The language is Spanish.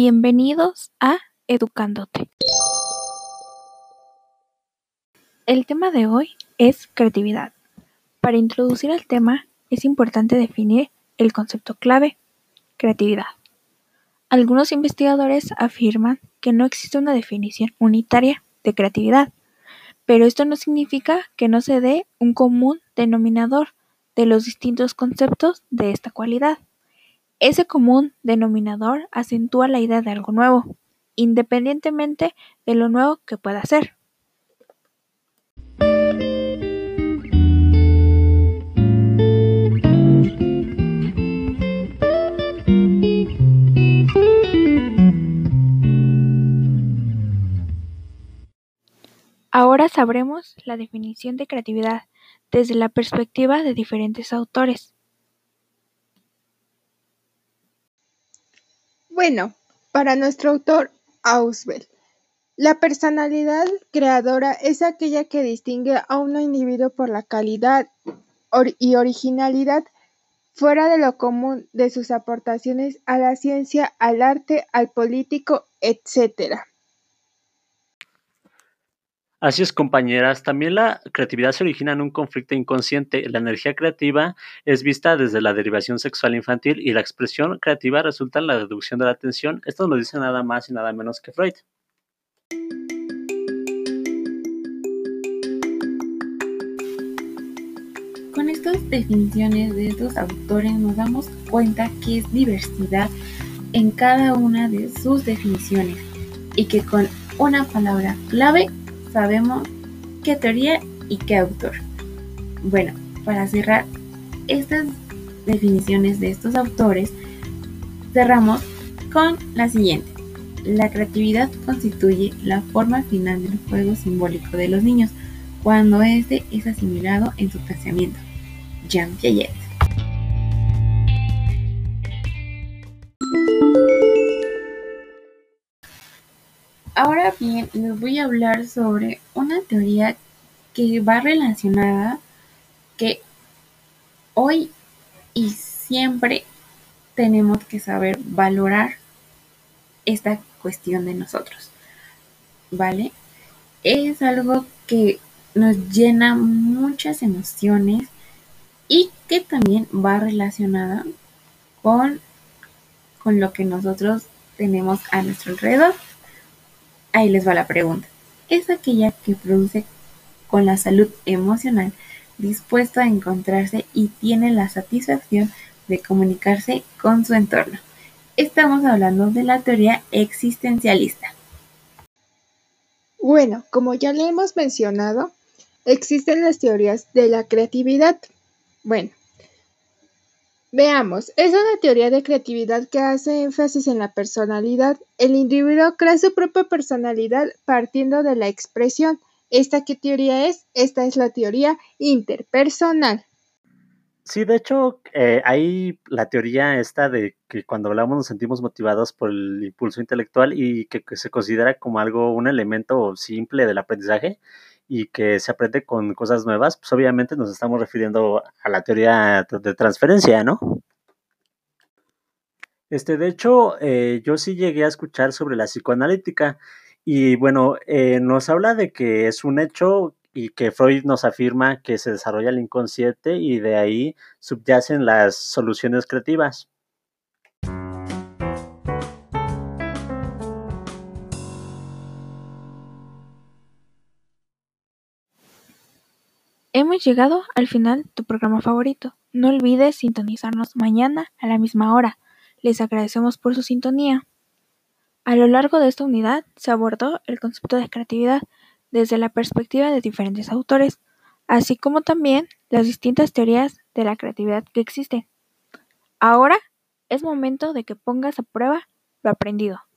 Bienvenidos a Educándote. El tema de hoy es creatividad. Para introducir el tema es importante definir el concepto clave, creatividad. Algunos investigadores afirman que no existe una definición unitaria de creatividad, pero esto no significa que no se dé un común denominador de los distintos conceptos de esta cualidad. Ese común denominador acentúa la idea de algo nuevo, independientemente de lo nuevo que pueda ser. Ahora sabremos la definición de creatividad desde la perspectiva de diferentes autores. Bueno, para nuestro autor Auswell, la personalidad creadora es aquella que distingue a un individuo por la calidad y originalidad fuera de lo común de sus aportaciones a la ciencia, al arte, al político, etc. Así es, compañeras. También la creatividad se origina en un conflicto inconsciente. La energía creativa es vista desde la derivación sexual infantil y la expresión creativa resulta en la reducción de la atención. Esto nos dice nada más y nada menos que Freud. Con estas definiciones de estos autores nos damos cuenta que es diversidad en cada una de sus definiciones y que con una palabra clave sabemos qué teoría y qué autor. Bueno, para cerrar estas definiciones de estos autores, cerramos con la siguiente. La creatividad constituye la forma final del juego simbólico de los niños cuando éste es asimilado en su pensamiento. Jean Piaget. Ahora bien, les voy a hablar sobre una teoría que va relacionada que hoy y siempre tenemos que saber valorar esta cuestión de nosotros. ¿Vale? Es algo que nos llena muchas emociones y que también va relacionada con, con lo que nosotros tenemos a nuestro alrededor. Ahí les va la pregunta. Es aquella que produce con la salud emocional dispuesto a encontrarse y tiene la satisfacción de comunicarse con su entorno. Estamos hablando de la teoría existencialista. Bueno, como ya le hemos mencionado, existen las teorías de la creatividad. Bueno, Veamos, es una teoría de creatividad que hace énfasis en la personalidad. El individuo crea su propia personalidad partiendo de la expresión. ¿Esta qué teoría es? Esta es la teoría interpersonal. Sí, de hecho, eh, hay la teoría esta de que cuando hablamos nos sentimos motivados por el impulso intelectual y que se considera como algo, un elemento simple del aprendizaje y que se aprende con cosas nuevas, pues obviamente nos estamos refiriendo a la teoría de transferencia, ¿no? Este, de hecho, eh, yo sí llegué a escuchar sobre la psicoanalítica y bueno, eh, nos habla de que es un hecho y que Freud nos afirma que se desarrolla el inconsciente y de ahí subyacen las soluciones creativas. Hemos llegado al final de tu programa favorito. No olvides sintonizarnos mañana a la misma hora. Les agradecemos por su sintonía. A lo largo de esta unidad se abordó el concepto de creatividad desde la perspectiva de diferentes autores, así como también las distintas teorías de la creatividad que existen. Ahora es momento de que pongas a prueba lo aprendido.